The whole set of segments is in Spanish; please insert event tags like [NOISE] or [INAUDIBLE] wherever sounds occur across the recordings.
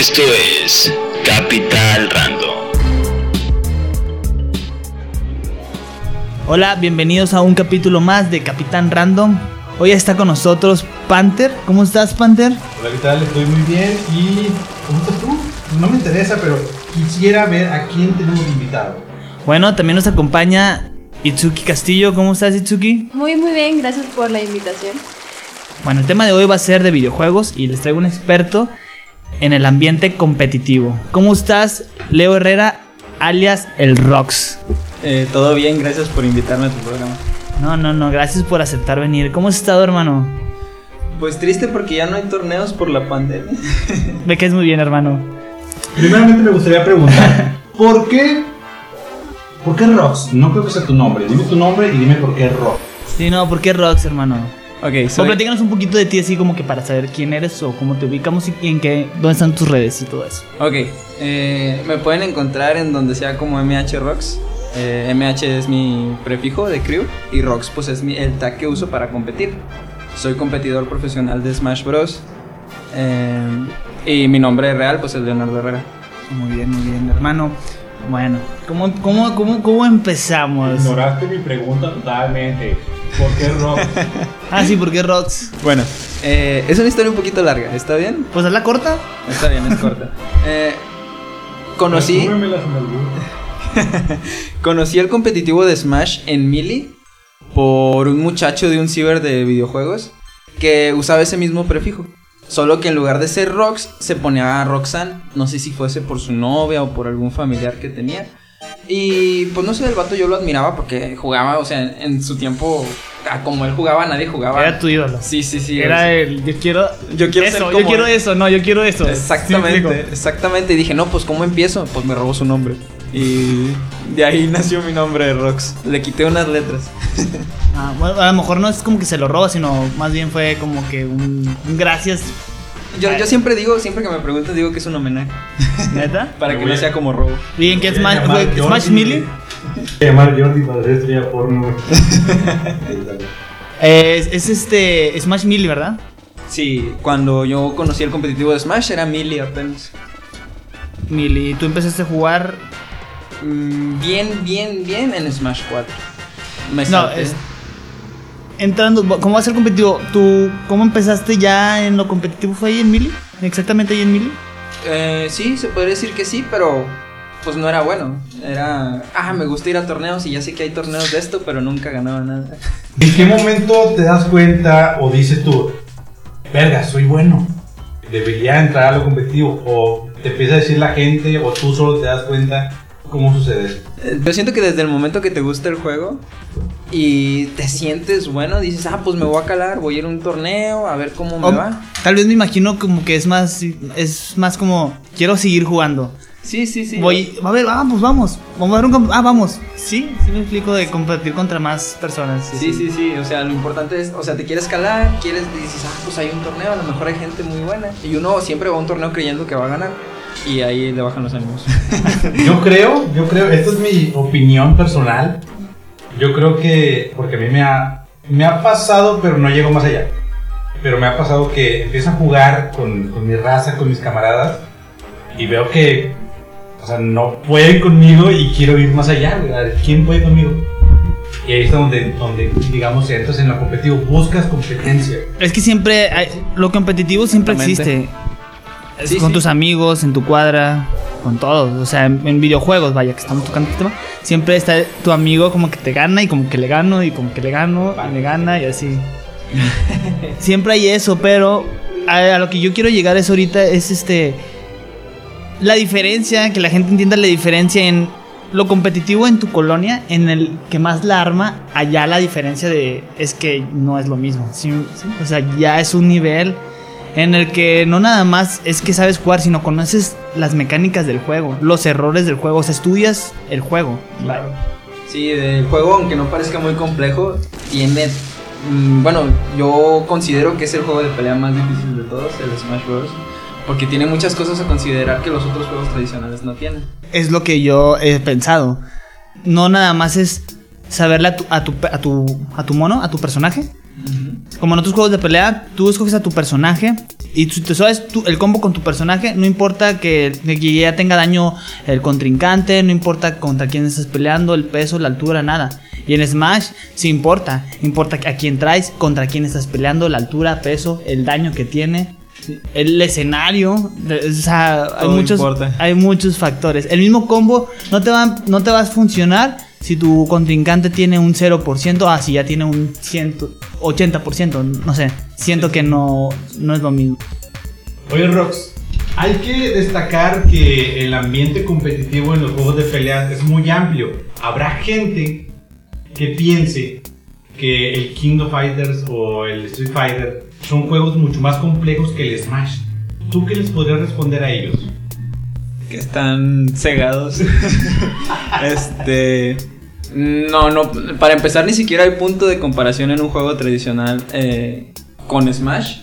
Esto es Capital Random. Hola, bienvenidos a un capítulo más de Capitán Random. Hoy está con nosotros Panther. ¿Cómo estás, Panther? Hola, ¿qué tal? Estoy muy bien y... ¿Cómo estás tú? No me interesa, pero quisiera ver a quién tenemos invitado. Bueno, también nos acompaña Itsuki Castillo. ¿Cómo estás, Itsuki? Muy, muy bien, gracias por la invitación. Bueno, el tema de hoy va a ser de videojuegos y les traigo un experto en el ambiente competitivo. ¿Cómo estás, Leo Herrera, alias el Rox? Eh, todo bien, gracias por invitarme a tu programa. No, no, no, gracias por aceptar venir. ¿Cómo has estado, hermano? Pues triste porque ya no hay torneos por la pandemia. [LAUGHS] Me caes muy bien, hermano. Primeramente me gustaría preguntar, ¿por qué? ¿Por qué Rox? No creo que sea tu nombre. Dime tu nombre y dime por qué Rox. Sí, no, ¿por qué Rox, hermano? Ok, O soy... platícanos un poquito de ti así como que para saber quién eres o cómo te ubicamos y en qué, dónde están tus redes y todo eso. Ok, eh, me pueden encontrar en donde sea como MH Rocks. Eh, MH es mi prefijo de crew y Rocks pues es mi, el tag que uso para competir. Soy competidor profesional de Smash Bros. Eh, y mi nombre real pues es Leonardo Herrera. Muy bien, muy bien, hermano. Bueno, ¿cómo, cómo, cómo, cómo empezamos? Ignoraste mi pregunta totalmente. ¿Por qué Rox? [LAUGHS] Ah, sí, ¿por qué Rox? Bueno, eh, es una historia un poquito larga, ¿está bien? Pues es la corta. Está bien, es corta. Eh, conocí... Resúmemelas en algún- [LAUGHS] Conocí el competitivo de Smash en Melee por un muchacho de un ciber de videojuegos que usaba ese mismo prefijo. Solo que en lugar de ser Rox, se ponía Roxanne. No sé si fuese por su novia o por algún familiar que tenía. Y pues no sé, el vato yo lo admiraba porque jugaba, o sea, en, en su tiempo, ah, como él jugaba, nadie jugaba. Era tu ídolo. Sí, sí, sí. Era el, yo quiero, Yo quiero eso, ser yo quiero él. eso, no, yo quiero eso. ¿Sí me Exactamente, exactamente. Y dije, no, pues ¿cómo empiezo? Pues me robó su nombre. Y de ahí nació mi nombre de Rox. Le quité unas letras. [LAUGHS] Ah, bueno, a lo mejor no es como que se lo roba, sino más bien fue como que un, un gracias, Yo, yo siempre digo, siempre que me preguntan, digo que es un homenaje. neta. [LAUGHS] Para Me que no a- sea como robo. ¿Y en qué Smash, Jordi. Smash Melee? Voy [LAUGHS] a llamar Jordi para hacer estrella porno. [LAUGHS] Eh, es, es este Smash Melee, ¿verdad? Sí, cuando yo conocí el competitivo de Smash era Melee apenas. Melee, tú empezaste a jugar Mm, Bien, bien, bien en Smash 4. Me No, salté. es- entrando, ¿cómo va a ser competitivo? ¿Tú cómo empezaste ya en lo competitivo? ¿Fue ahí en Melee? ¿Exactamente ahí en Melee? Eh, sí, se podría decir que sí, pero pues no era bueno. Era, ah, me gusta ir a torneos y ya sé que hay torneos de esto, pero nunca ganaba nada. ¿En qué momento te das cuenta o dices tú, verga, soy bueno? Debería entrar a lo competitivo. O te empieza a decir la gente o tú solo te das cuenta cómo sucede eso. Eh, Yo siento que desde el momento que te gusta el juego y te sientes bueno, dices, ah, pues me voy a calar, voy a ir a un torneo, a ver cómo me O- va. Tal vez me imagino como que es más es más como quiero seguir jugando. Sí, sí, sí. Voy, a ver, vamos, vamos. Vamos a ver un ah, vamos. Sí, sí me explico de competir contra más personas. Sí, sí, sí, o sea, lo importante es, o sea, te quieres calar, quieres, dices, ah, pues hay un torneo, a lo mejor hay gente muy buena. Y uno siempre va a un torneo creyendo que va a ganar. Y ahí le bajan los ánimos. [LAUGHS] Yo creo, yo creo, esta es mi opinión personal. Yo creo que, porque a mí me ha, me ha pasado, pero no llego más allá. Pero me ha pasado que empiezo a jugar con, con mi raza, con mis camaradas, y veo que, o sea, no pueden conmigo y quiero ir más allá. güey. A ver, ¿Quién puede conmigo? Y ahí está donde, donde digamos, entras en lo competitivo, buscas competencia. Es que siempre hay- lo competitivo siempre existe. Sí, con sí. tus amigos, en tu cuadra, con todos. O sea, en, en videojuegos, vaya, que estamos tocando este tema. Siempre está tu amigo como que te gana y como que le gano y como que le gano y le gana y así. [LAUGHS] siempre hay eso, pero a, a lo que yo quiero llegar es ahorita es este la diferencia, que la gente entienda la diferencia en lo competitivo en tu colonia, en el que más la arma, allá la diferencia de es que no es lo mismo. O sea, ya es un nivel en el que no nada más es que sabes jugar, sino conoces las mecánicas del juego, los errores del juego, o sea, estudias el juego. Sí, el juego, aunque no parezca muy complejo, tiene. mm, bueno, yo considero que es el juego de pelea más difícil de todos, el Smash Bros. Porque tiene muchas cosas a considerar que los otros juegos tradicionales no tienen. Es lo que yo he pensado. No nada más es saberle a tu, a tu, a tu, a tu mono, a tu personaje. Como en otros juegos de pelea, tú escoges a tu personaje Y si te sabes tú- el combo con tu personaje, no importa que, que ya tenga daño el contrincante, no importa contra quién estás peleando, el peso, la altura, nada. Y en Smash sí importa, importa a quién traes, contra quién estás peleando, la altura, peso, el daño que tiene, el escenario, o sea, hay Todo muchos, importa. hay muchos factores. El mismo combo no te va, no te va a funcionar si tu contrincante tiene un 0%, ah, si ya tiene un 100, 80%, no sé. Siento que no, no es lo mismo. Oye, Rox, hay que destacar que el ambiente competitivo en los juegos de peleas es muy amplio. Habrá gente que piense que el King of Fighters o el Street Fighter son juegos mucho más complejos que el Smash. ¿Tú qué les podrías responder a ellos? que están cegados. [LAUGHS] este. No, no. Para empezar, ni siquiera hay punto de comparación en un juego tradicional eh, con Smash.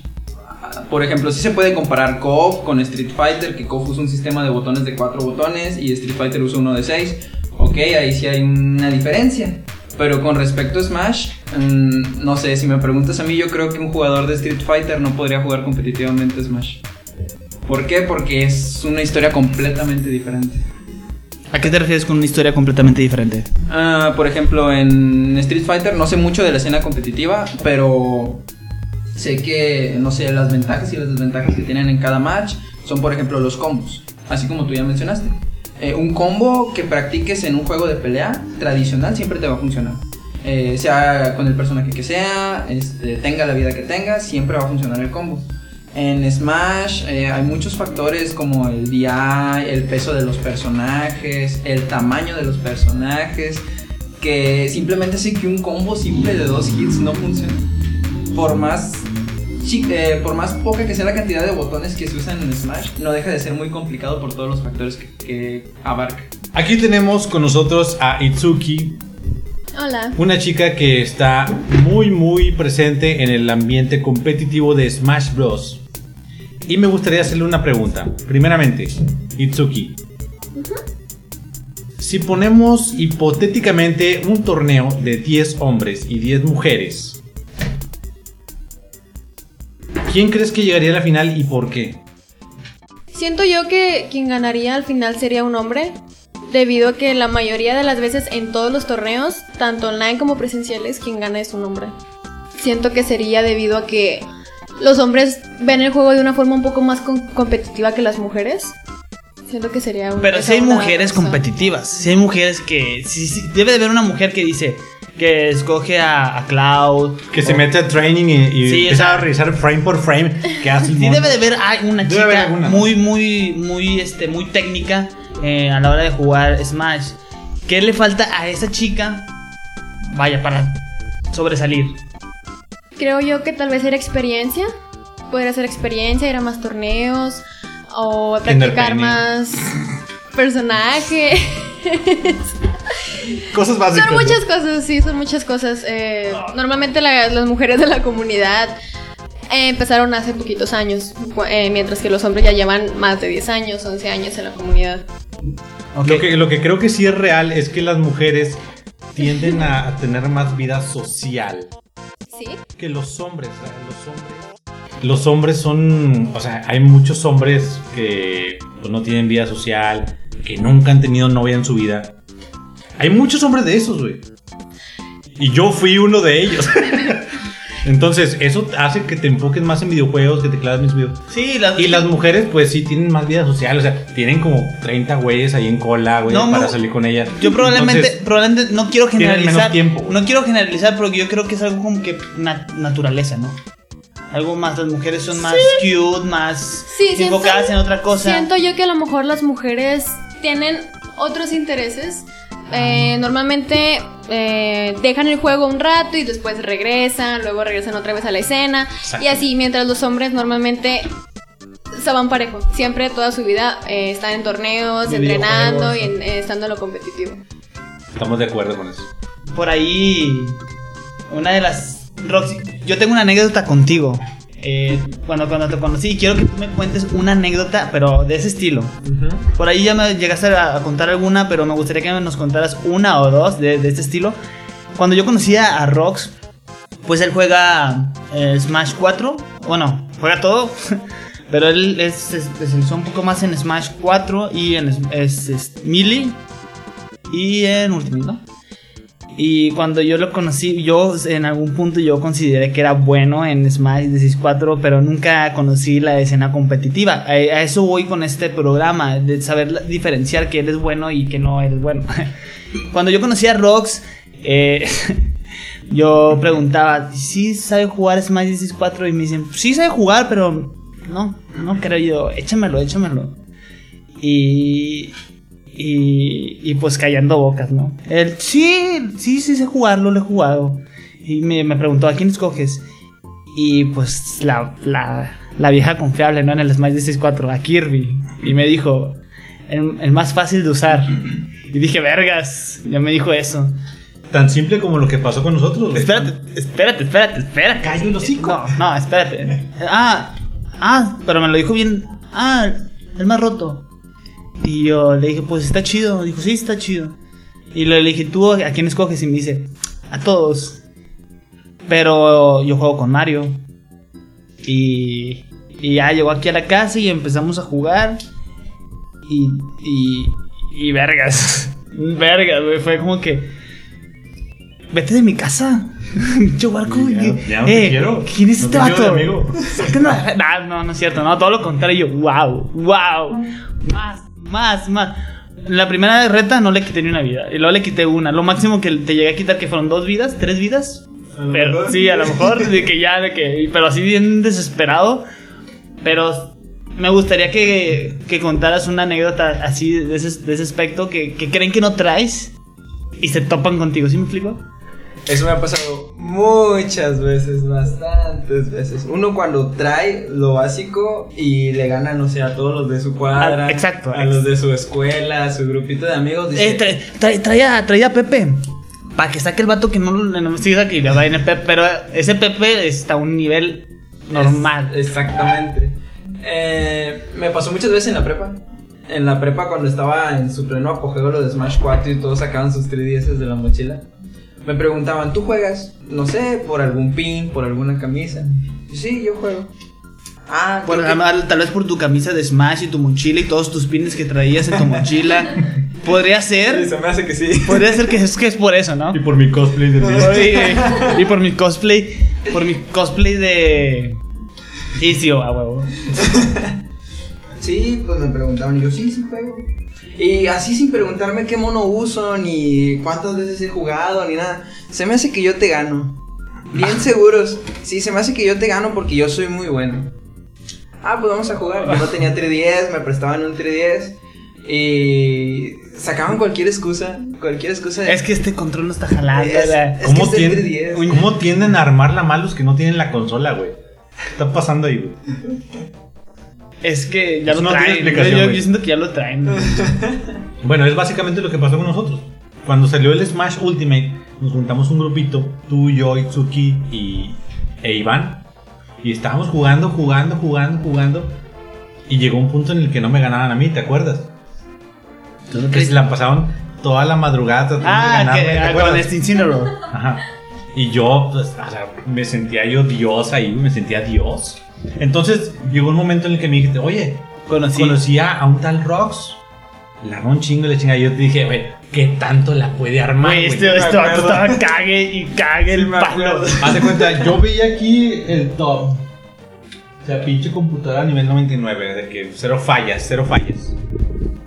Por ejemplo, sí se puede comparar KOF con Street Fighter, que KOF usa un sistema de botones de 4 botones y Street Fighter usa uno de 6. Ok, ahí sí hay una diferencia. Pero con respecto a Smash, mm, no sé, si me preguntas a mí, yo creo que un jugador de Street Fighter no podría jugar competitivamente Smash. ¿Por qué? Porque es una historia completamente diferente. ¿A qué te refieres con una historia completamente diferente? Ah, por ejemplo, en Street Fighter no sé mucho de la escena competitiva, pero sé que, no sé, las ventajas y las desventajas que tienen en cada match son, por ejemplo, los combos, así como tú ya mencionaste. Eh, un combo que practiques en un juego de pelea tradicional siempre te va a funcionar. Eh, sea con el personaje que sea, este, tenga la vida que tenga, siempre va a funcionar el combo. En Smash eh, hay muchos factores como el DI, el peso de los personajes, el tamaño de los personajes, que simplemente hace que un combo simple de dos hits no funcione. Por más, eh, por más poca que sea la cantidad de botones que se usan en Smash, no deja de ser muy complicado por todos los factores que, que abarca. Aquí tenemos con nosotros a Itsuki, Hola. una chica que está muy muy presente en el ambiente competitivo de Smash Bros. Y me gustaría hacerle una pregunta. Primeramente, Itsuki. Si ponemos hipotéticamente un torneo de 10 hombres y 10 mujeres, ¿quién crees que llegaría a la final y por qué? Siento yo que quien ganaría al final sería un hombre, debido a que la mayoría de las veces en todos los torneos, tanto online como presenciales, quien gana es un hombre. Siento que sería debido a que los hombres ven el juego de una forma un poco más con- competitiva que las mujeres. Siento que sería un Pero si hay mujeres razón. competitivas, si hay mujeres que... sí, sí, debe de haber una mujer que dice que escoge a, a Cloud. Que se mete a training y, y Sí, empieza o sea- a revisar frame por frame qué hace el Sí debe de haber hay una Debe chica muy, muy, muy, este, muy técnica eh, a la hora de jugar Smash. ¿Qué le falta a esa chica? Vaya, para sobresalir. Creo yo que tal vez era experiencia. Podría ser experiencia, ir a más torneos o practicar más [LAUGHS] personajes. [LAUGHS] Cosas básicas. Son muchas cosas, sí, son muchas cosas. Eh, normalmente la- las mujeres de la comunidad eh, empezaron hace poquitos años, eh, mientras que los hombres ya llevan más de 10 años, 11 años en la comunidad. Lo, que, lo que creo que sí es real es que las mujeres tienden a, a tener más vida social Que los hombres. Los hombres, los hombres son, o sea, hay muchos hombres que pues, no tienen vida social, que nunca han tenido novia en su vida. Hay muchos hombres de esos, güey. Y yo fui uno de ellos. [LAUGHS] Entonces, eso hace que te enfoques más en videojuegos, que te claves mis videos. Sí, las, Y las mujeres, pues sí, tienen más vida social. O sea, tienen como 30 güeyes ahí en cola, güey, No, para salir con ellas. Yo probablemente, Entonces, probablemente no quiero menos generalizar. tiempo, no quiero generalizar, pero yo creo que es algo como que na- naturaleza, ¿no? Algo más, las mujeres son más cute, más Sí, siento- enfocadas en otra cosa. Siento yo que a lo mejor las mujeres tienen otros intereses. Eh, normalmente eh, dejan el juego un rato y después regresan, luego regresan otra vez a la escena. Y así, mientras los hombres normalmente se van parejo. Siempre toda su vida eh, están en torneos, entrenando y en- eh, estando en lo competitivo. Estamos de acuerdo con eso. Por ahí, una de las. Roxy, yo tengo una anécdota contigo. Eh, bueno, cuando te conocí, quiero que tú me cuentes una anécdota, pero de ese estilo. Por ahí ya me llegaste a, contar alguna, pero me gustaría que nos contaras una o dos de, de este estilo. Cuando yo conocía a Rox, Pues él juega eh, Smash 4. Bueno, juega todo. [LAUGHS] Pero él es, especializó un poco más en Smash 4 y en es, es- es Melee y en Ultimate, ¿no? Y cuando yo lo conocí, yo en algún punto yo consideré que era bueno en Smash 16-4, pero nunca conocí la escena competitiva. A, eso voy con este programa, de saber diferenciar que él es bueno y que no eres bueno. [LAUGHS] cuando yo conocí a Rox, eh, [LAUGHS] yo preguntaba, ¿sí sabe jugar Smash 16-4? Y me dicen, sí sabe jugar, pero no, no creo yo, échamelo, échamelo. Y, y, y pues callando bocas, ¿no? Él, sí, sí, sí sé jugarlo, lo he jugado. Y me, me preguntó, ¿a quién escoges? Y pues la, la, la vieja confiable, ¿no? En el Smash 16-4, a Kirby. Y me dijo, el, el más fácil de usar. Y dije, vergas, ya me dijo eso. Tan simple como lo que pasó con nosotros. Espérate, espérate, espérate, espérate. Callo el hocico. No, no, espérate. Ah, ah, pero me lo dijo bien. Ah, el más roto. Y yo le dije, pues está chido. Dijo, sí, está chido. Y le dije, ¿tú a quién escoges? Y me dice, a todos. Pero yo juego con Mario. Y, y ya llegó aquí a la casa y empezamos a jugar. Y, y, y vergas. [LAUGHS] vergas, güey. Fue como que. Vete de mi casa. [LAUGHS] Pinche barco. Ya- ¿qué- ya no eh, quiero. ¿Quién es No este vato? [LAUGHS] no, no es cierto. No, todo lo contrario. Wow, wow. Más, más, más. La primera reta no le quité ni una vida. Y luego le quité una. Lo máximo que te llegué a quitar que fueron dos vidas, tres vidas. A Pero sí, a lo mejor. De que ya, de que. Pero así bien desesperado. Pero me gustaría que, que contaras una anécdota así de ese, de ese aspecto que, que creen que no traes y se topan contigo. ¿Sí me explico? Eso me ha pasado muchas veces, bastantes veces. Uno cuando trae lo básico y le gana, no sé, a todos los de su cuadra, Ah, exacto, a los de su escuela, a su grupito de amigos. Dice, Eh, trae, trae- traía, traía a Pepe. Para que saque el vato que no lo no, sí, que le va en el Pepe. Pero ese Pepe está a un nivel normal. Es- exactamente. Eh, me pasó muchas veces en la prepa. En la prepa cuando estaba en su pleno apogeo lo de Smash 4 y todos sacaban sus 3DS de la mochila. Me preguntaban, ¿tú juegas? No sé, por algún pin, por alguna camisa. Sí, yo juego. Ah, creo que- tal vez por tu camisa de Smash y tu mochila y todos tus pines que traías en tu mochila. [LAUGHS] Podría Sí, ser. se me hace que sí. Podría ser que es, que es por eso, ¿no? Y por mi cosplay de y, y por mi cosplay. Por mi cosplay de. Icio, a huevo. [LAUGHS] Sí, pues me preguntaban y yo, sí, sí juego. Y así sin preguntarme qué mono uso, ni cuántas veces he jugado, ni nada. Se me hace que yo te gano. Bien seguros. Sí, se me hace que yo te gano porque yo soy muy bueno. Ah, pues vamos a jugar. Yo no tenía 3DS, me prestaban un 3DS. Y sacaban cualquier excusa. Cualquier excusa. de- Es que este control no está jalando. Es- que ¿Cómo, es tienden, 3DS. ¿Cómo tienden a armarla mal los que no tienen la consola, güey? ¿Qué está pasando ahí, güey? Es que ya Eso lo no tiene traen. Yo, explicación, yo- siento que ya lo traen. [LAUGHS] Bueno, es básicamente lo que pasó con nosotros. Cuando salió el Smash Ultimate, nos juntamos un grupito, tú, yo, Itsuki y e Iván. Y estábamos jugando, jugando, jugando, jugando. Y llegó un punto en el que no me ganaban a mí, ¿te acuerdas? Que se la pasaban toda la madrugada tratando de Ah, ganarme, que ¿te ah, con este. Ajá. Y yo, pues, o sea, me sentía yo Dios ahí, me sentía Dios. Entonces llegó un momento en el que me dijiste, oye, Conocí. conocía a un tal Rox. La armó un chingo y le chingada. Y yo te dije, güey, ¿qué tanto la puede armar? Güey, este, este vato estaba cague y cague el palo. [LAUGHS] Haz de cuenta, yo veía aquí el top. O sea, pinche computadora a nivel 99, de que cero fallas, cero fallas.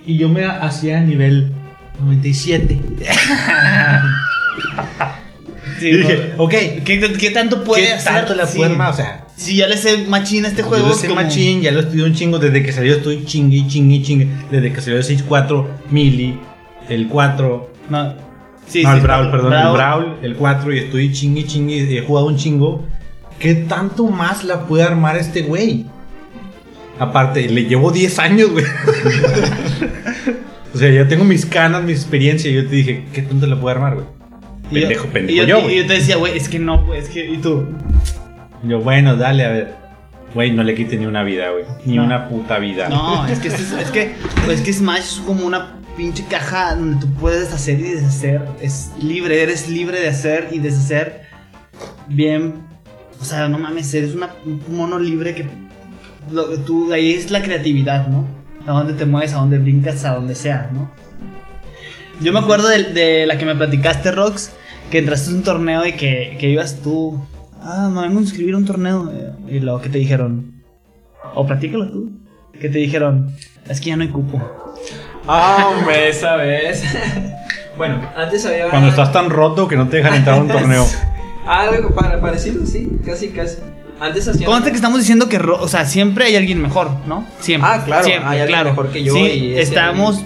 Y yo me hacía a nivel 97. [LAUGHS] Sí, y dije, ok, ¿Qué, qué tanto puede ¿qué hacer? tanto la Sí. puede armar? O sea, Si ya le sé machín a este Yo juego. lo sé como- machín, ya lo estudié un chingo. Desde que salió estoy chingue chingue chingue. Desde que salió el 6.4 Mili, el 4. No, sí, no, sí, el Brawl, perdón, Brawl. el Brawl, el 4. Y estoy chingue chingue. He jugado un chingo. ¿Qué tanto más la puede armar este güey? Aparte, le llevo 10 años, güey. [LAUGHS] o sea, ya tengo mis canas, mi experiencia. Y yo te dije, ¿qué tanto la puede armar, güey? Yo- Pendejo, y pendejo yo, yo, y yo te decía, güey, es que no, güey, es que. ¿Y tú? Yo, bueno, dale, a ver. Güey, no le quite ni una vida, güey. Ni No. una puta vida. No, es que, es, es que, pues, es que Smash es como una pinche caja donde tú puedes hacer y deshacer. Es libre, eres libre de hacer y deshacer bien. O sea, no mames, eres una- un mono libre que. Lo, tú, ahí es la creatividad, ¿no? A dónde te mueves, a dónde brincas, a donde sea, ¿no? Yo me acuerdo de, de la que me platicaste, Rox, que entraste a un torneo y que, que ibas tú. Ah, me vengo a inscribir a un torneo. eh, Y luego que te dijeron. O platícalo tú. Que te dijeron. Es que ya no hay cupo. Ah, hombre, esa vez. [LAUGHS] bueno, antes había. Cuando estás tan roto que no te dejan entrar a un [LAUGHS] torneo. Algo para, parecido, sí, casi, casi. Antes hacían. Conste que estamos diciendo que, ro- o sea, siempre hay alguien mejor, ¿no? Siempre. Ah, claro, siempre, hay alguien claro. mejor que yo Sí, y estamos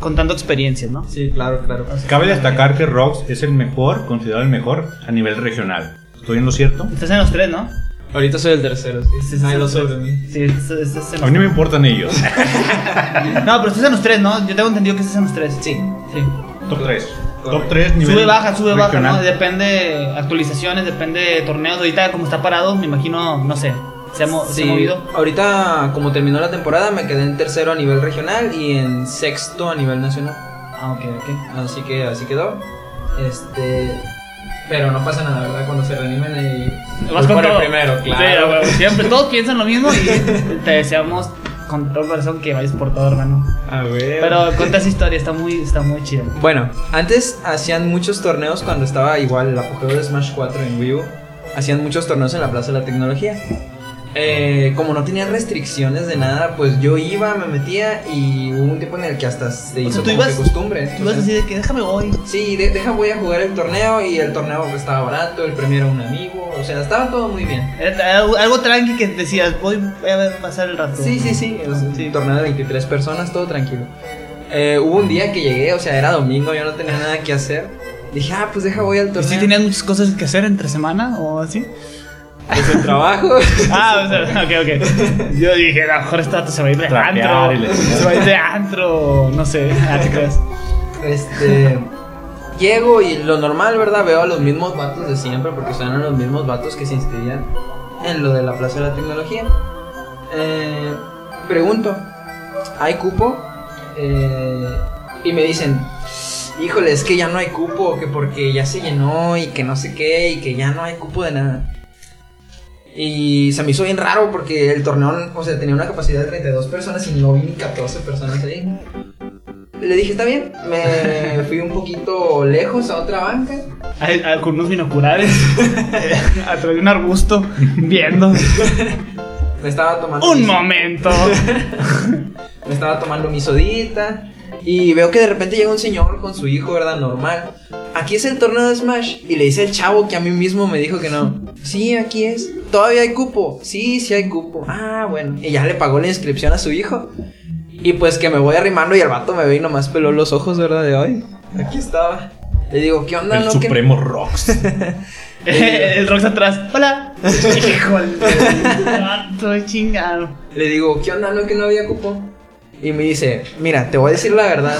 contando experiencias, ¿no? Sí, claro, claro. Cabe destacar que Rox es el mejor, considerado el mejor a nivel regional. ¿Estoy en lo cierto? Estás en los tres, ¿no? Ahorita soy el tercero, sí. Sí, sí, Nadie sí, lo sí. sabe de mí. Sí, estás, estás en A mí no me importan ellos. [LAUGHS] No, pero estás en los tres, ¿no? Yo tengo entendido que estás en los tres. Sí. Sí. Top 3. Correcto. Top 3 nivel Sube, baja, sube, baja. ¿no? Depende actualizaciones, depende de torneos. Ahorita, como está parado, me imagino, no sé, se ha, mo- se ha movido. ahorita como terminó la temporada me quedé en tercero a nivel regional y en sexto a nivel nacional. Ah, ok, ok. Así que así quedó. Este, pero no pasa nada, ¿verdad? Cuando se reanimen y Vas con el primero, Sí, claro. a huevo. siempre [LAUGHS] todos piensan lo mismo y te deseamos con todo corazón que vayas por todo, hermano. A ver. Pero cuenta esa historia, está muy, está muy chida. Bueno, antes hacían muchos torneos cuando estaba igual el apogeo de Smash 4 en Wii U. Hacían muchos torneos en la Plaza de la Tecnología. Eh, como no tenían restricciones de nada, pues yo iba, me metía y hubo un tiempo en el que hasta se hizo sea, tú como que ibas- costumbre. Tú vas a decir de que déjame voy. Sí, de- deja voy a jugar el torneo y el torneo estaba barato, el premio era un amigo, o sea, estaba todo muy bien. Era Algo, tranqui que decías, voy, voy a ver pasar el rato. Sí, sí, sí, es un torneo de 23 personas, todo tranquilo. Eh, hubo un día que llegué, o sea, era domingo, yo no tenía nada que hacer. Dije, ah, pues deja voy al ¿Y torneo. si tenías muchas cosas que hacer entre semana o así? Pues el trabajo. [LAUGHS] Ah, o sea, ok, ok. Yo dije, a lo mejor esta vato se va a ir de Trapear antro. y Se va a ir de antro, no sé. Te creas. Este. Llego y lo normal, ¿verdad? Veo a los mismos vatos de siempre, porque son los mismos vatos que se inscribían en lo de la Plaza de la Tecnología. Eh, pregunto, ¿hay cupo? Eh, y me dicen, híjole, es que ya no hay cupo, que porque ya se llenó y que no sé qué, y que ya no hay cupo de nada. Y se me hizo bien raro porque el torneo, o sea, tenía una capacidad de 32 personas y no vi ni 14 personas ahí. Le dije, está bien, me [LAUGHS] fui un poquito lejos a otra banca. Ay, ay, Con unos binoculares. [LAUGHS] a través de un arbusto. Viendo. [LAUGHS] Me estaba tomando. Un mi- momento. Me estaba tomando mi sodita. Y veo que de repente llega un señor con su hijo, ¿verdad? Normal. Aquí es el torneo de Smash. Y le dice al chavo que a mí mismo me dijo que no. Sí, aquí es. Todavía hay cupo. Sí, sí hay cupo. Ah, bueno. Y ya le pagó la inscripción a su hijo. Y pues que me voy arrimando y el vato me ve y nomás peló los ojos, ¿verdad? De hoy. Aquí estaba. Le digo, ¿qué onda? El no? que- Supremo Rox. [LAUGHS] [LAUGHS] el Rox atrás. Hola. [LAUGHS] Híjole. Estoy chingado. Le digo, ¿qué onda? No, que no había cupo. Y me dice, mira, te voy a decir la verdad.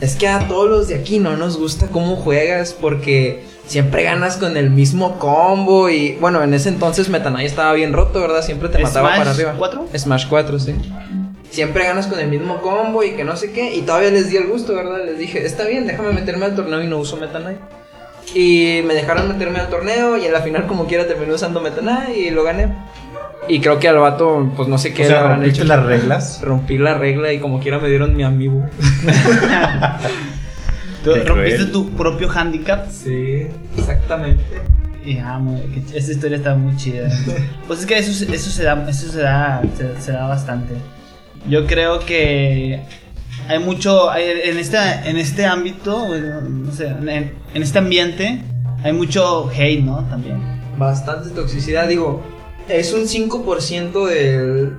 Es que a todos los de aquí no nos gusta cómo juegas porque siempre ganas con el mismo combo. Y bueno, en ese entonces Meta Knight estaba bien roto, ¿verdad? Siempre te mataba ¿Smash para arriba. 4? Smash 4, sí. Siempre ganas con el mismo combo y que no sé qué. Y todavía les di el gusto, ¿verdad? Les dije, está bien, déjame meterme al torneo y no uso Meta Knight. Y me dejaron meterme al torneo y en la final como quiera terminé usando Meta Knight y lo gané. Y creo que al vato, pues no sé qué O le habrán hecho. las reglas. Rompí la regla y como quiera me dieron mi amigo. [LAUGHS] Rompiste cruel. tu propio handicap. Sí, exactamente. Y muy- que- esa historia está muy chida. [LAUGHS] Pues es que eso, se- eso se da, eso se da, se, se da bastante. Yo creo que hay mucho, hay- en este, en este ámbito, no sé, en, en este ambiente, hay mucho hate, ¿no? También. Bastante toxicidad, digo, es un 5% de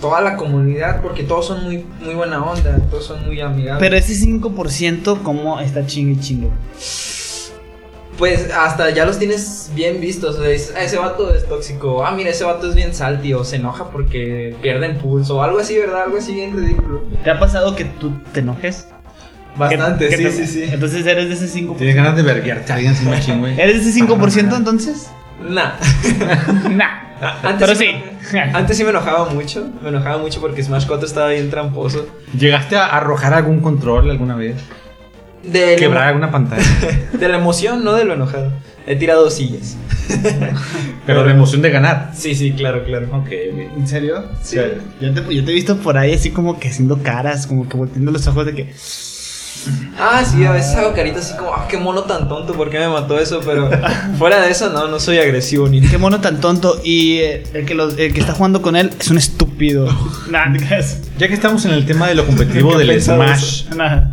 toda la comunidad porque todos son muy, muy buena onda, todos son muy amigables. Pero ese 5%, ¿cómo está chingue chingue? Pues hasta ya los tienes bien vistos. O sea, dices, "Ah, ese vato es tóxico. Ah, mira, ese vato es bien salty. O se enoja porque pierde impulso. O algo así, ¿verdad? Algo así bien ridículo. ¿Te ha pasado que tú te enojes? Bastante, sí, te- sí, sí. Entonces eres de ese 5%. Tienes ganas de verguearte a alguien así machín, güey. ¿Eres de ese 5% entonces? Nah. [LAUGHS] nah. Antes Pero sí sí. me- [LAUGHS] Antes sí me enojaba mucho. Me enojaba mucho porque Smash 4 estaba bien tramposo. ¿Llegaste a arrojar algún control alguna vez? De, Quebrar una pantalla. [LAUGHS] de la emoción, no de lo enojado. He tirado sillas. [LAUGHS] Pero la emoción de ganar. Sí, sí, claro, claro. Ok, ok. ¿En serio? Sí. Yo te, yo te he visto por ahí así como que haciendo caras, como que volteando los ojos de que. Ah, sí, a veces hago caritas así como, ah, qué mono tan tonto, ¿por qué me mató eso? Pero [LAUGHS] fuera de eso, no, no soy agresivo ni Qué mono tan tonto. Y eh, el, que los- el que está jugando con él es un estúpido. [LAUGHS] Nah. Ya que estamos en el tema de lo competitivo [LAUGHS] del Smash. Nah.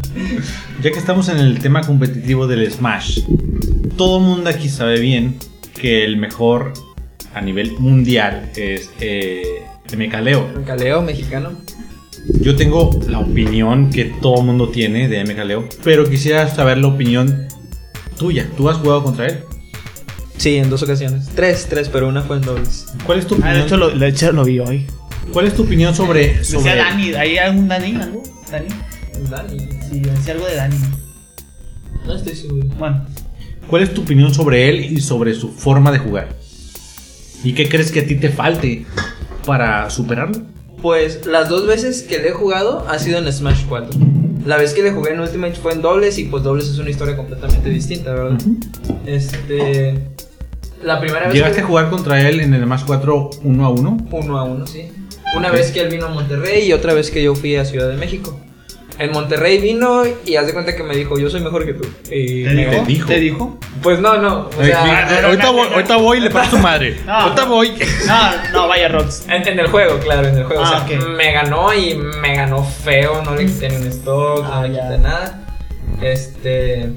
ya que estamos en el tema competitivo del Smash, todo el mundo aquí sabe bien que el mejor a nivel mundial es eh, MKLeo. Caleo mexicano. Yo tengo la opinión que todo el mundo tiene de MKLeo, pero quisiera saber la opinión tuya. ¿Tú has jugado contra él? Sí, en dos ocasiones. Tres, tres, pero una fue en dobles. ¿Cuál es tu Ah, opinión? de hecho lo, de hecho lo vi hoy. ¿Cuál es tu opinión sobre, sobre Decía Dani, ¿hay algún Dani? ¿Algo? ¿Dani? Dani. Sí, decía algo de Dani. No estoy seguro. Bueno, ¿Cuál es tu opinión sobre él y sobre su forma de jugar? ¿Y qué crees que a ti te falte para superarlo? Pues las dos veces que le he jugado ha sido en Smash 4. La vez que le jugué en Ultimate fue en dobles y pues dobles es una historia completamente distinta, ¿verdad? Este... La primera vez... ¿Llegaste que- a jugar contra él en el Smash 4 uno a uno? Uno a uno, sí. Una vez que él vino a Monterrey y otra vez que yo fui a Ciudad de México. En Monterrey vino y haz de cuenta que me dijo, yo soy mejor que tú. Y ¿te dijo? dijo. ¿Te dijo? Pues no, no. O Ay, sea, mira, no, ahorita, voy, no, ahorita voy y le parto su madre. [LAUGHS] Ahorita voy. No, no, vaya Rox. en, en el juego, claro, en el juego. Ah, o sea, ok. me ganó y me ganó feo, no le quité ni un stock, Ah, no le quité nada. Este.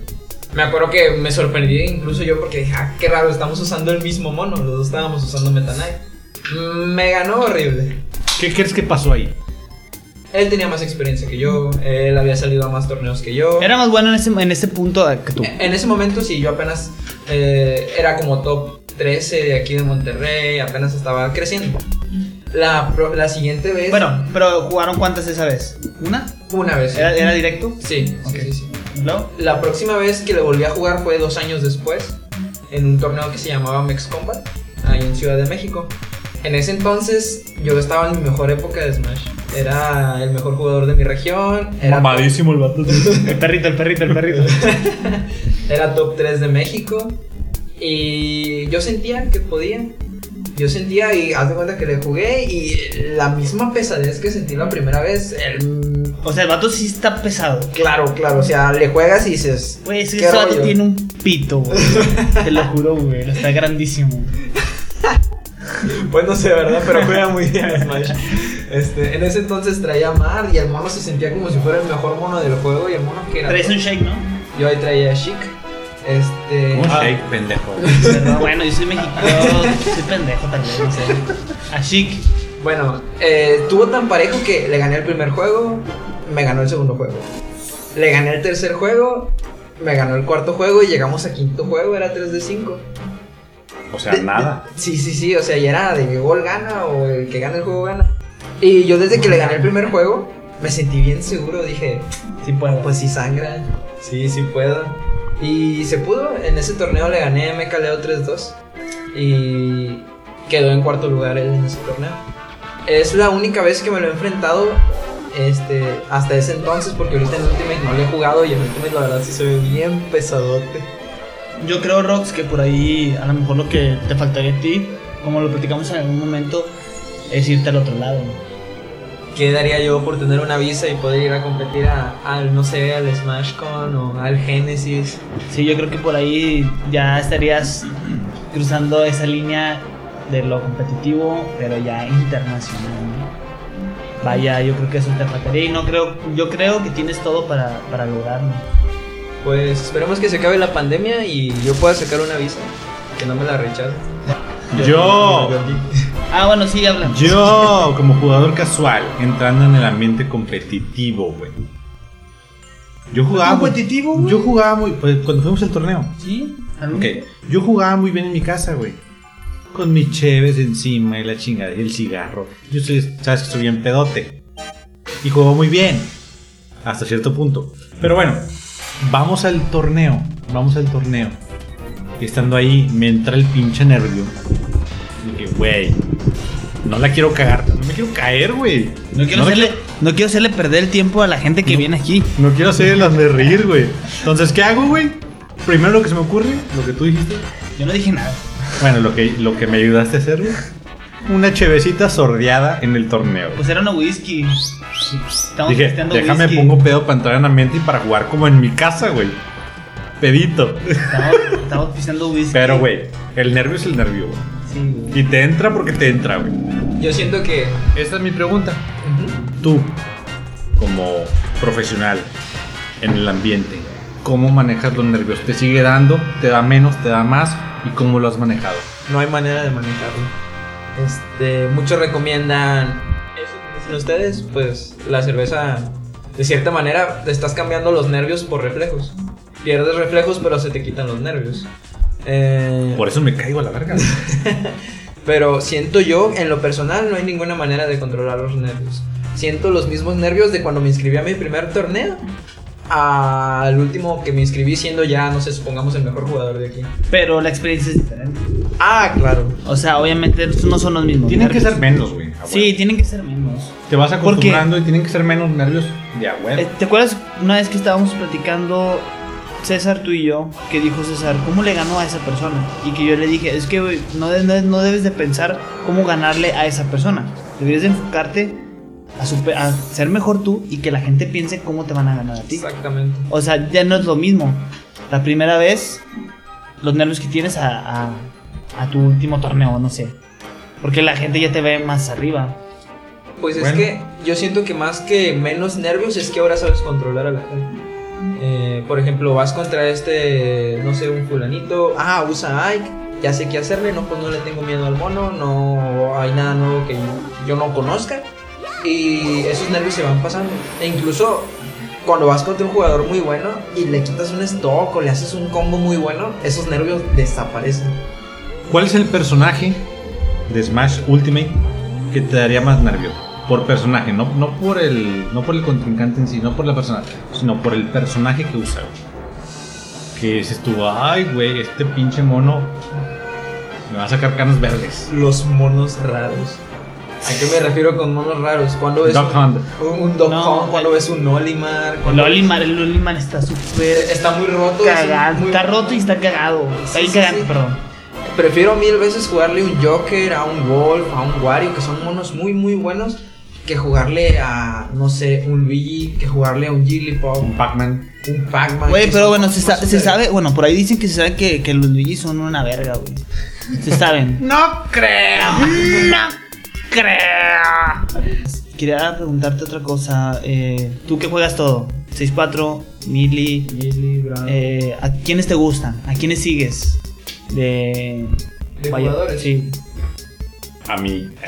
Me acuerdo que me sorprendí incluso yo porque dije, ah, qué raro, estamos usando el mismo mono, los dos estábamos usando Meta Knight. Me ganó horrible. ¿Qué crees que pasó ahí? Él tenía más experiencia que yo, él había salido a más torneos que yo. Era más bueno en ese, en ese punto que tú. En ese momento sí, yo apenas eh, era como top 13 de aquí de Monterrey, apenas estaba creciendo. La, la siguiente vez... Bueno, pero jugaron cuántas esa vez? ¿Una? una vez. sí. ¿Era, era directo? Sí, Ok. sí, sí, sí. ¿No? La próxima vez que le volví a jugar fue dos años después, en un torneo que se llamaba Mex Combat, ahí en Ciudad de México. En ese entonces yo estaba en mi mejor época de Smash. Era el mejor jugador de mi región. Era Mamadísimo el vato. [LAUGHS] El perrito, el perrito, el perrito. [LAUGHS] Era top 3 de México. Y yo sentía que podía. Yo sentía y haz de cuenta que le jugué y la misma pesadez que sentí la primera vez. el- O sea, el vato sí está pesado. Claro, claro. O sea, le juegas y dices. Güey, ese ¿qué vato rollo? tiene un pito, güey. [LAUGHS] Te lo juro, güey. Está grandísimo. Pues no sé, ¿verdad? Pero juega muy bien Smash. Este, en ese entonces traía a Mar y el mono se sentía como si fuera el mejor mono del juego. Y el mono que era. Traes un shake, ¿no? Yo ahí traía a Chic. Este. Un ah, shake, pendejo. [LAUGHS] Pero [LAUGHS] bueno, yo soy mexicano. Soy pendejo también, no sé. A Chic. Bueno, eh, estuvo tan parejo que le gané el primer juego, me ganó el segundo juego. Le gané el tercer juego, me ganó el cuarto juego y llegamos a quinto juego, era 3 de 5. O sea, nada. Sí, sí, sí, o sea, ya era de gol gana o el que gana el juego gana. Y yo desde que le gané el primer juego, me sentí bien seguro, dije, Sí puedo. pues sí sangra, sí, sí puedo. Y se pudo, en ese torneo le gané a Mecha Leo 3-2 y quedó en cuarto lugar él en ese torneo. Es la única vez que me lo he enfrentado este, hasta ese entonces, porque ahorita en Ultimate no lo he jugado y en Ultimate la verdad sí se ve bien pesadote. Yo creo, Rox, que por ahí a lo mejor lo que te faltaría a ti, como lo platicamos en algún momento, es irte al otro lado. ¿Qué daría yo por tener una visa y poder ir a competir a- al, no sé, al SmashCon o al Genesis? Sí, yo creo que por ahí ya estarías cruzando esa línea de lo competitivo, pero ya internacional. ¿no? Vaya, yo creo que eso te faltaría y no creo, yo creo que tienes todo para, para lograrlo. Pues esperemos que se acabe la pandemia y yo pueda sacar una visa, que no me la rechacen. Yo, Ah, bueno, sí, habla. yo como jugador casual, entrando en el ambiente competitivo, güey. Yo jugaba. ¿Competitivo, güey? Yo jugaba muy. Pues, cuando fuimos al torneo. Sí. Ok. Yo jugaba muy bien en mi casa, güey. Con mis cheves encima y la chingada y el cigarro. Yo soy, sabes que soy bien pedote. Y juego muy bien. Hasta cierto punto. Pero bueno, vamos al torneo. Vamos al torneo. Estando ahí, me entra el pinche nervio. Que, güey, no la quiero cagar. No me quiero caer, güey. No quiero, hacerle, no quiero hacerle perder el tiempo a la gente que viene aquí. No quiero hacer las de reír, güey. Entonces, ¿qué hago, güey? Primero lo que se me ocurre, lo que tú dijiste. Yo no dije nada. Bueno, lo que, lo que me ayudaste a hacer, güey. Una chevecita sordeada en el torneo. Pues era una whisky. Estamos Dije, déjame whisky. pongo pedo para entrar en ambiente y para jugar como en mi casa, güey. Pedito. Estamos, estamos pisteando whisky. Pero, güey, el nervio es el nervio, güey. Sí, güey. Y te entra porque te entra, güey. Yo siento que. Esta es mi pregunta. Tú, como profesional en el ambiente, ¿cómo manejas los nervios? ¿Te sigue dando? ¿Te da menos? ¿Te da más? ¿Y cómo lo has manejado? no hay manera de manejarlo. Este, muchos recomiendan eso que dicen ustedes, pues la cerveza de cierta manera te estás cambiando los nervios por reflejos. Pierdes reflejos, pero se te quitan los nervios. Eh, Por eso me caigo a la verga. [LAUGHS] pero siento yo, en lo personal, no hay ninguna manera de controlar los nervios. Siento los mismos nervios de cuando me inscribí a mi primer torneo. Al último que me inscribí siendo ya, no sé, supongamos el mejor jugador de aquí. Pero la experiencia es diferente. Ah, claro. O sea, obviamente no son los mismos. Tienen que nervios. ser menos, güey. Sí, tienen que ser menos. Te vas Porque- acostumbrando y tienen que ser menos nervios de a huevo. Eh, ¿Te acuerdas una vez que estábamos platicando César, tú y yo, que dijo César, ¿cómo le ganó a esa persona? Y que yo le dije, es que no, de- no- no debes de pensar cómo ganarle a esa persona. Deberías de enfocarte a, super- a ser mejor tú y que la gente piense cómo te van a ganar a ti. Exactamente. O sea, ya no es lo mismo. La primera vez, los nervios que tienes a, a- a tu último torneo, no sé. Porque la gente ya te ve más arriba. Pues Bueno. es que yo siento que más que menos nervios es que ahora sabes controlar a la gente. Eh, por ejemplo, vas contra este, no sé, un fulanito. Ah, usa Ike. Ya sé qué hacerle. No, pues no le tengo miedo al mono. No hay nada nuevo que yo, no conozca. Y esos nervios se van pasando. E incluso cuando vas contra un jugador muy bueno y le quitas un stock o le haces un combo muy bueno, esos nervios desaparecen. ¿Cuál es el personaje de Smash Ultimate que te daría más nervio? Por personaje, no, no, por el, no por el contrincante en sí, no por la persona, sino por el personaje que usa. Que dices tú, ay, güey, este pinche mono me va a sacar canas verdes. Los monos raros. ¿A qué me refiero con monos raros? Cuando ves Duck un, Hunt. un, un Duck No, Hunt, cuando ves un Olimar, El Olimar, el Olimar está súper está muy roto. es cagado. muy- Está roto y está cagado. Está sí, cagado, sí. perdón. Prefiero mil veces jugarle un Joker, a un Wolf, a un Wario, que son monos muy, muy buenos, que jugarle a, no sé, un Luigi, que jugarle a un Jigglypuff, Un Pac-Man. un Pac-Man. Güey, pero bueno, se, sa- se sabe, bueno, por ahí dicen que se sabe que, que los Luigi son una verga, güey. Se saben. [LAUGHS] No creo. no creo. Quería preguntarte otra cosa. Eh, ¿Tú qué juegas todo? 6-4, Mili. Brawl. Eh, ¿A quiénes te gustan? ¿A quiénes sigues? De. ¿De jugadores? Sí. A mí. [LAUGHS]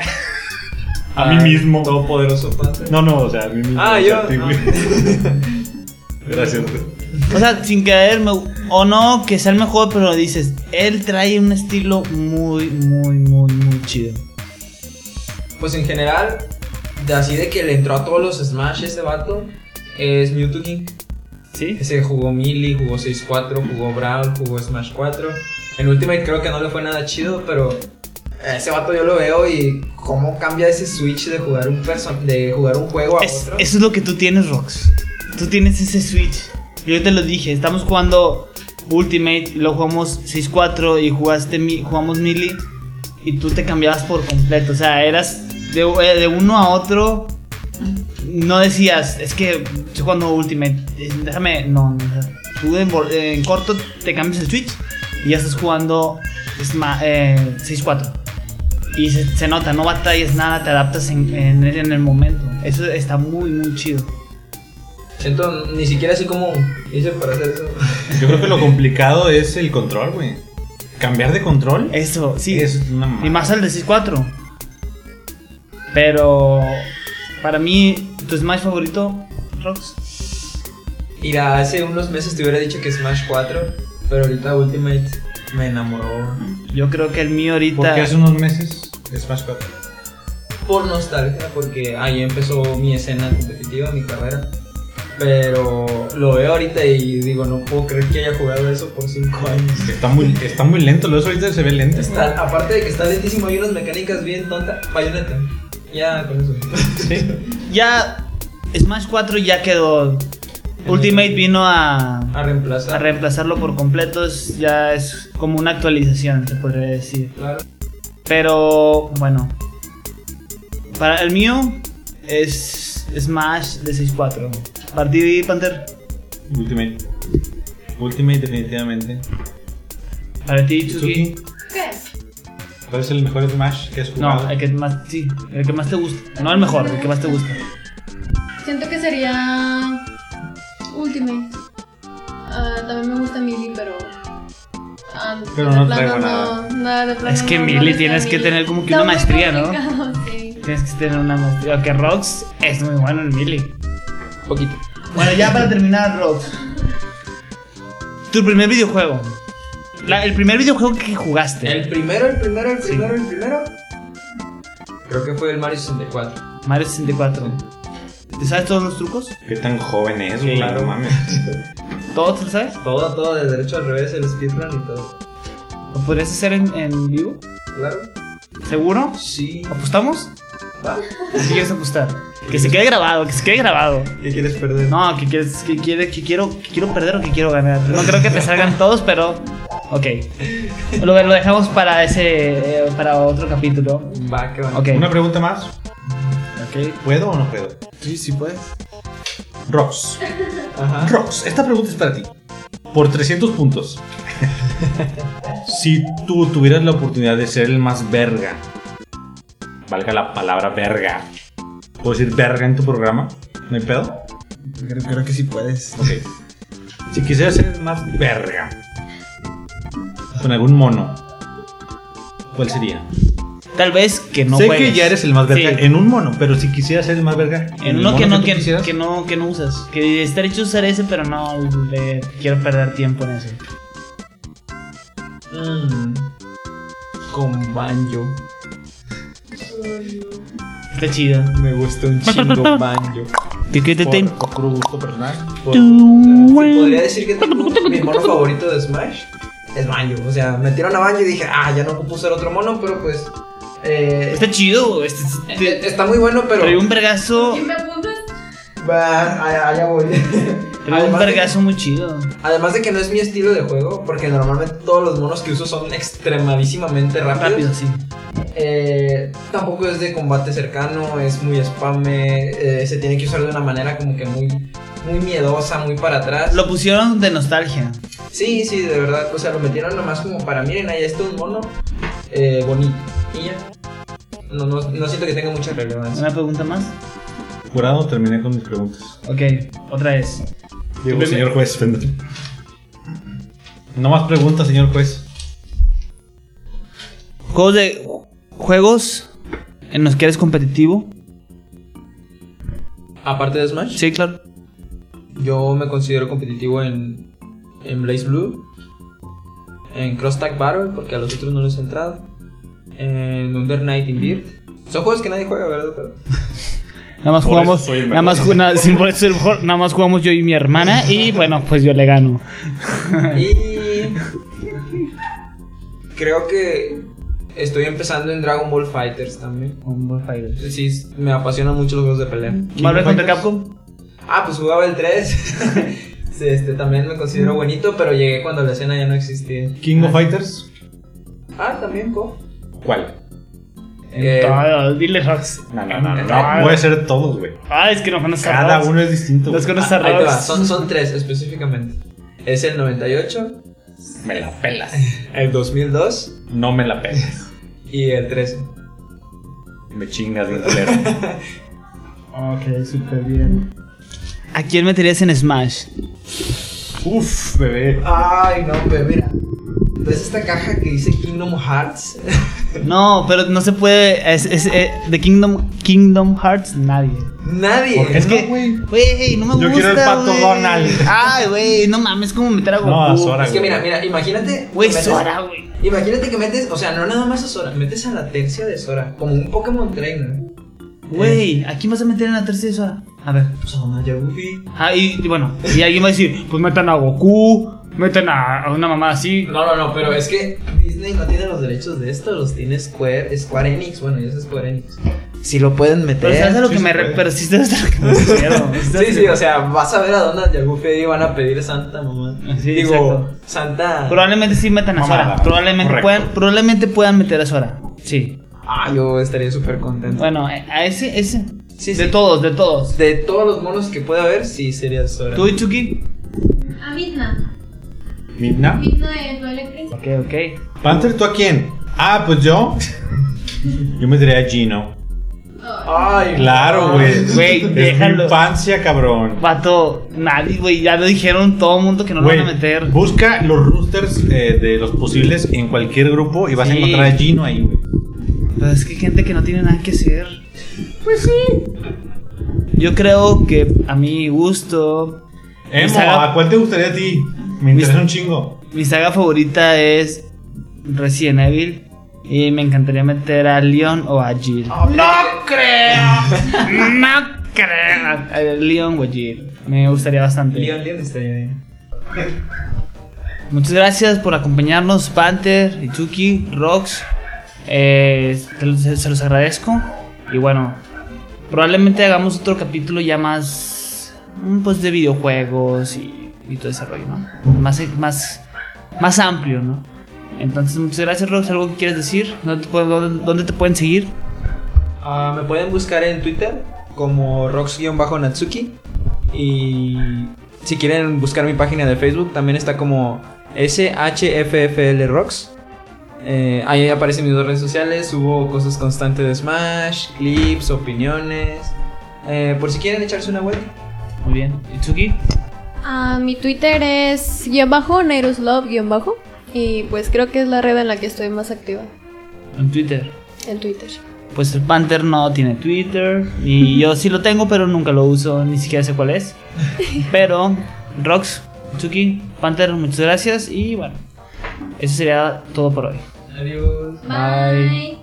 A mí mismo. Todopoderoso Panda. No, no, o sea, a mí mismo. Ah, yo. güey. [LAUGHS] Gracias. O sea, sin caer, me- o no que sea el mejor, pero dices, él trae un estilo muy, muy, muy, muy chido. Pues en general, de así de que le entró a todos los Smash ese vato, es Mewtwo King. ¿Sí? Ese jugó Melee, jugó 6-4, jugó Brawl, jugó Smash 4. En Ultimate creo que no le fue nada chido, pero ese vato yo lo veo y cómo cambia ese switch de jugar un person de jugar un juego a Es- otro. eso es lo que tú tienes, Rox. Tú tienes ese switch. Yo te lo dije, estamos jugando Ultimate, luego jugamos 6-4 y jugaste mi- jugamos Melee y tú te cambiabas por completo. O sea, eras de, eh, de uno a otro. No decías, es que estoy jugando Ultimate, eh, déjame. No, no, tú en, corto te cambias el switch y ya estás jugando eh, 6-4. Y se, se nota, no batallas nada, te adaptas en, en- en el momento. Eso está muy, muy chido. Siento ni siquiera así como hice para hacer eso. Yo creo que lo [LAUGHS] complicado es el control, güey. Cambiar de control. Eso, sí. Es una Y más al de 6-4. Pero para mí, tu Smash favorito, Rox. Mira, hace unos meses te hubiera dicho que Smash 4, pero ahorita Ultimate me enamoró Yo creo que el mío ahorita. Porque hace unos meses Smash 4. por nostalgia, porque ahí empezó mi escena competitiva, mi carrera. Pero lo veo ahorita y digo, no puedo creer que haya jugado eso por 5 años. Está muy, está muy lento, lo eso ahorita se ve lento. Está, aparte de que está lentísimo, hay unas mecánicas bien tontas. Bayonetta. Ya con eso. Sí. Ya Smash 4 ya quedó. Ultimate vino a, A reemplazar. a reemplazarlo por completo. ya es como una actualización, se podría decir. Claro. Pero bueno. Para el mío es Smash de 6-4. Para ti, Panther. Ultimate. Ultimate, definitivamente. Para ti, Tsuki. ¿Qué? ¿cuál es el mejor Smash que has jugado? No, el que más, sí, el que más te gusta. No el mejor, el que más te gusta. Siento que sería Ultimate. Ah, también me gusta Mili, pero. ah, Pero no traigo no, de plano Es que no, Mili no tienes que Mili. tener como que Está una muy maestría, ¿no? complicado, sí. Tienes que tener una maestría. Aunque Rox es muy bueno en Melee. Poquito. Bueno, ya para terminar, Rox. Tu primer videojuego. La- el primer videojuego que jugaste. El primero, el primero, el primero, el primero. Creo que fue el Mario 64. Mario 64. ¿Te sabes todos los trucos? ¿Qué tan joven es, güey? Claro. No mames. ¿Todos te lo sabes? Todo, todo, de derecho al revés, el speedrun y todo. ¿Lo podrías hacer en, en vivo? Claro. ¿Seguro? Sí. ¿Apostamos? Va. ¿Qué quieres apostar? Que se quede grabado, que se quede grabado. ¿Qué quieres perder? No, que quieres, que quiere, que quiero, que quiero perder o que quiero ganar. No creo que te salgan [LAUGHS] todos, pero. Ok. Lo, lo dejamos para ese. eh, para otro capítulo. Va, que va. Ok. Una pregunta más. Ok. ¿Puedo o no puedo? Sí, sí puedes. Rox. Ajá. Rox, esta pregunta es para ti. Por 300 puntos. [LAUGHS] si tú tuvieras la oportunidad de ser el más verga, valga la palabra verga, ¿puedo decir verga en tu programa? ¿No hay pedo? Creo, creo que sí puedes. Ok. Si quisieras ser el más verga, con algún mono, ¿cuál sería? Tal vez que no sé juegues. que ya eres el más verga Sí. en un mono, pero si quisieras ser el más verga En el uno que no, que, quisieras, que no, que no usas. Que estaría hecho usar ese, pero no le quiero perder tiempo en eso. Mm. Con banjo. Está chido. Me gusta un [LAUGHS] chingo banjo. ¿Qué te por, ten? gusto personal. Por- podría decir que tengo mi mono favorito de Smash es Banjo. O sea, metieron a Banjo y dije, ah, ya no ocupo usar otro mono, pero pues. eh, Está chido. Este, eh, este- está muy bueno, pero. trae un vergazo. ¿Quién me apuntas? Va, allá, allá voy. [LAUGHS] Un Además de- vergazo muy chido. Además de que no es mi estilo de juego, porque normalmente todos los monos que uso son extremadísimamente rápidos. Rápido, sí. Eh, tampoco es de combate cercano, es muy spame, eh, se tiene que usar de una manera como que muy, muy miedosa, muy para atrás. Lo pusieron de nostalgia. Sí, sí, de verdad, o sea, lo metieron nomás como para, miren, ahí está un mono eh, bonito. Y ya. No, no, no siento que tenga mucha relevancia. ¿Una pregunta más? Jurado, terminé con mis preguntas. Ok, otra vez. Digo, señor juez. No más preguntas, señor juez. Juegos de. Juegos en los que eres competitivo. Aparte de Smash, Sí, claro. yo me considero competitivo en, en Blaze Blue, en Cross Tag Battle, porque a los otros no les he entrado, en Under Night in Beard. Son juegos que nadie juega, ¿verdad? Pero- [LAUGHS] Nada más Por jugamos. Nada más, nada, el mejor. Nada más jugamos yo y mi hermana. Y bueno, pues yo le gano. Y creo que estoy empezando en Dragon Ball Fighters también. Sí, me apasionan mucho los juegos de pelea. Marvel contra Fighters? Capcom. Ah, pues jugaba el 3. [LAUGHS] Sí, este también me considero bonito, pero llegué cuando la escena ya no existía. King of Ah. Fighters. Ah, también, co. ¿Cuál? Eh, dile Rox. No, no, no, no. Ah, Puede ser todos, güey. Ah, es que no conoces a Cada uno es distinto. Los güey. conoces a te va. Son, son tres específicamente. Es el 98, Me la pelas. el 2002 No me la pelas. y el 13. Me chingas bien culero. [LAUGHS] Ok, súper bien. ¿A quién meterías en Smash? Uf, bebé. Ay, no, mira. ¿Ves esta caja que dice Kingdom Hearts? [LAUGHS] No, pero no se puede. Es, es, eh, de Kingdom, Kingdom Hearts, nadie. Nadie. ¿Por qué Es no, que, güey? güey, no me Yo gusta. quiero el pato güey. Donald. Ay, güey, no mames, es como meter a Goku. No, a Sora. Es que mira, mira, imagínate. Güey, Sora, güey. Imagínate que metes, o sea, no nada más a Sora, metes a la tercia de Sora, como un Pokémon Trainer. Güey, ¿a quién vas a meter en la tercera Sora? A ver. Pues a Donald y a Goofy. Ah, y, y bueno, y alguien va a decir, pues metan a Goku, metan a, a una mamá así. No, no, no, pero es que Disney no tiene los derechos de esto, los tiene Square, Square Enix, bueno, ya es Square Enix. Si lo pueden meter. Pero a lo sí que me re- pero lo que me [LAUGHS] refiero. Sí, sí, o sea, vas a ver a Donald y a Goofy van a pedir Santa, mamá. Sí, Digo, exacto. Santa. Probablemente sí metan a Sora. Probablemente correcto. puedan, probablemente puedan meter a Sora. Sí. Ah, yo estaría súper contento. Bueno, eh, a ese, ese. Sí, de sí. todos, de todos. De todos los monos que puede haber, sí sería Sora. ¿Tú y Chucky? A Midna. ¿Midna? Midna de Twilight Princess. Ok, ok. Panther, ¿tú a quién? Ah, pues yo. [LAUGHS] Yo me diría a Gino. Ay, Claro, güey. Güey, Es mi déjalo. infancia, cabrón. Vato, nadie, güey, ya lo dijeron todo el mundo que no lo van a meter. busca los roosters eh, de los posibles en cualquier grupo y vas a encontrar a Gino ahí, güey. Pero es que hay gente que no tiene nada que hacer. Pues sí. Yo creo que a mi gusto. Emo, saga- ¿a cuál te gustaría a ti? Me interesa un chingo. Mi saga favorita es Resident Evil. Y me encantaría meter a Leon o a Jill. ¡No creo! [LAUGHS] ¡No creo! A Leon o a Jill. Me gustaría bastante. Leon, Leon estaría bien. Muchas gracias por acompañarnos, Panther, Itsuki, Rox. Eh, los- se los agradezco. Y bueno, probablemente hagamos otro capítulo ya más. mm, Pues de videojuegos y, y todo ese rollo, ¿no? Más, más, más amplio, ¿no? Entonces, muchas gracias, Rox. ¿Algo que quieres decir? ¿Dónde te, pueden- dónde- dónde te pueden seguir? Ah, me pueden buscar en Twitter como Rox-Natsuki. Y si quieren buscar mi página de Facebook, también está como SHFFL Rocks. Eh, ahí aparecen mis dos redes sociales. Subo cosas constantes de Smash, clips, opiniones. Eh, por si quieren echarse una vuelta. Muy bien. ¿Itsuki? Ah, mi Twitter es guion bajo, Nairuslove guion bajo. Y pues creo que es la red en la que estoy más activa. En Twitter. En Twitter. Pues el Panther no tiene Twitter. Y [LAUGHS] yo sí lo tengo, pero nunca lo uso. Ni siquiera sé cuál es. [LAUGHS] Pero, Rox, Tsuki, Panther, muchas gracias. Y bueno, eso sería todo por hoy. Adiós. Bye.